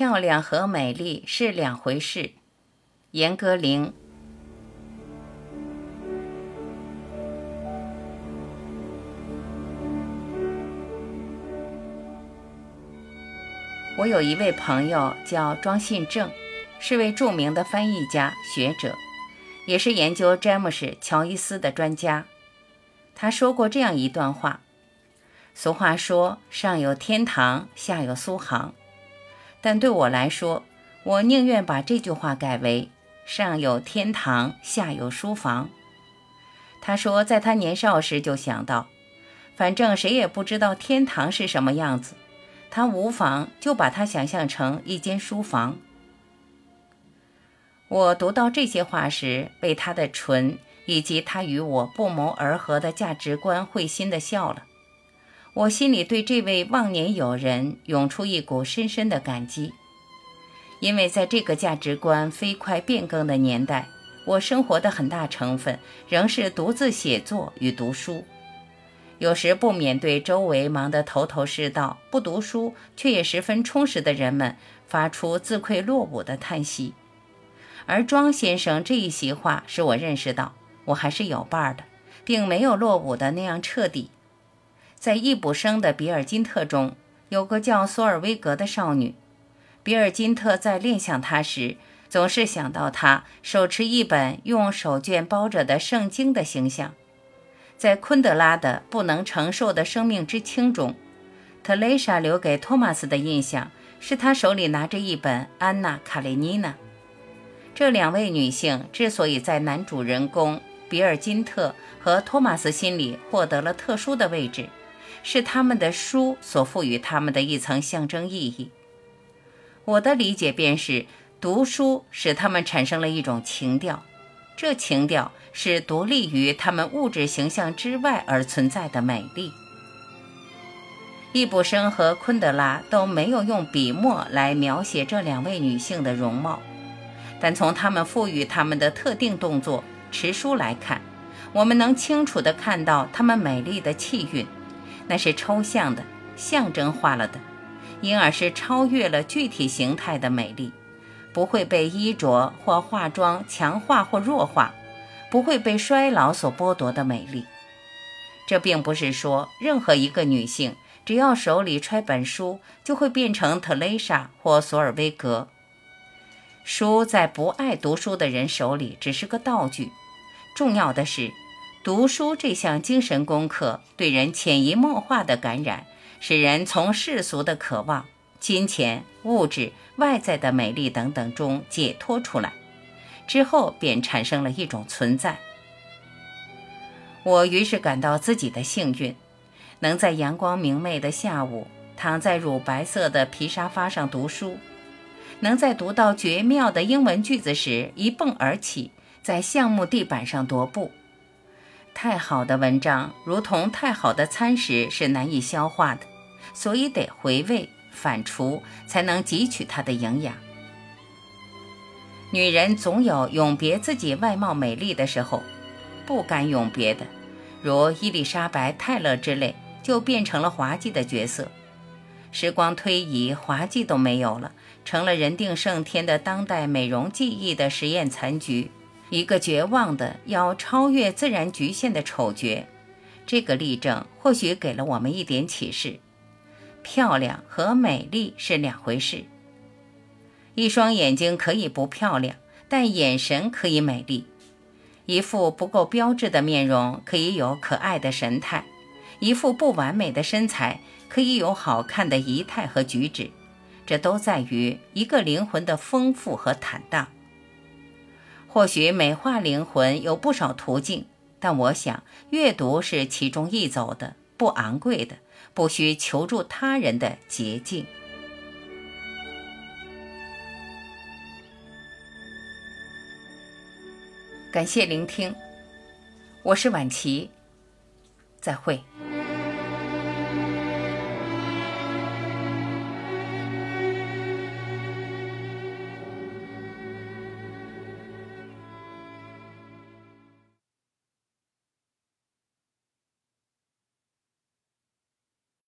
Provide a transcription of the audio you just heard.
漂亮和美丽是两回事。严歌苓。我有一位朋友叫庄信正，是位著名的翻译家、学者，也是研究詹姆斯·乔伊斯的专家。他说过这样一段话：俗话说“上有天堂，下有苏杭”，但对我来说，我宁愿把这句话改为“上有天堂，下有书房”。他说，在他年少时就想到，反正谁也不知道天堂是什么样子。他无妨就把它想象成一间书房。我读到这些话时，被他的纯以及他与我不谋而合的价值观会心的笑了。我心里对这位忘年友人涌出一股深深的感激，因为在这个价值观飞快变更的年代，我生活的很大成分仍是独自写作与读书。有时不免对周围忙得头头是道、不读书却也十分充实的人们发出自愧落伍的叹息。而庄先生这一席话使我认识到，我还是有伴儿的，并没有落伍的那样彻底。在易卜生的《比尔金特》中有个叫索尔威格的少女，比尔金特在恋想她时，总是想到她手持一本用手绢包着的圣经的形象。在昆德拉的《不能承受的生命之轻》中，特蕾莎留给托马斯的印象是他手里拿着一本《安娜·卡列尼娜》。这两位女性之所以在男主人公比尔金特和托马斯心里获得了特殊的位置，是他们的书所赋予他们的一层象征意义。我的理解便是，读书使他们产生了一种情调。这情调是独立于他们物质形象之外而存在的美丽。易卜生和昆德拉都没有用笔墨来描写这两位女性的容貌，但从他们赋予他们的特定动作持书来看，我们能清楚地看到她们美丽的气韵，那是抽象的、象征化了的，因而是超越了具体形态的美丽。不会被衣着或化妆强化或弱化，不会被衰老所剥夺的美丽。这并不是说任何一个女性只要手里揣本书就会变成特蕾莎或索尔威格。书在不爱读书的人手里只是个道具。重要的是，读书这项精神功课对人潜移默化的感染，使人从世俗的渴望。金钱、物质、外在的美丽等等中解脱出来，之后便产生了一种存在。我于是感到自己的幸运，能在阳光明媚的下午躺在乳白色的皮沙发上读书，能在读到绝妙的英文句子时一蹦而起，在橡木地板上踱步。太好的文章如同太好的餐食是难以消化的，所以得回味。反刍才能汲取它的营养。女人总有永别自己外貌美丽的时候，不敢永别的，如伊丽莎白·泰勒之类，就变成了滑稽的角色。时光推移，滑稽都没有了，成了人定胜天的当代美容技艺的实验残局，一个绝望的要超越自然局限的丑角。这个例证或许给了我们一点启示。漂亮和美丽是两回事。一双眼睛可以不漂亮，但眼神可以美丽；一副不够标致的面容可以有可爱的神态；一副不完美的身材可以有好看的仪态和举止。这都在于一个灵魂的丰富和坦荡。或许美化灵魂有不少途径，但我想阅读是其中易走的、不昂贵的。不需求助他人的捷径。感谢聆听，我是晚琪，再会。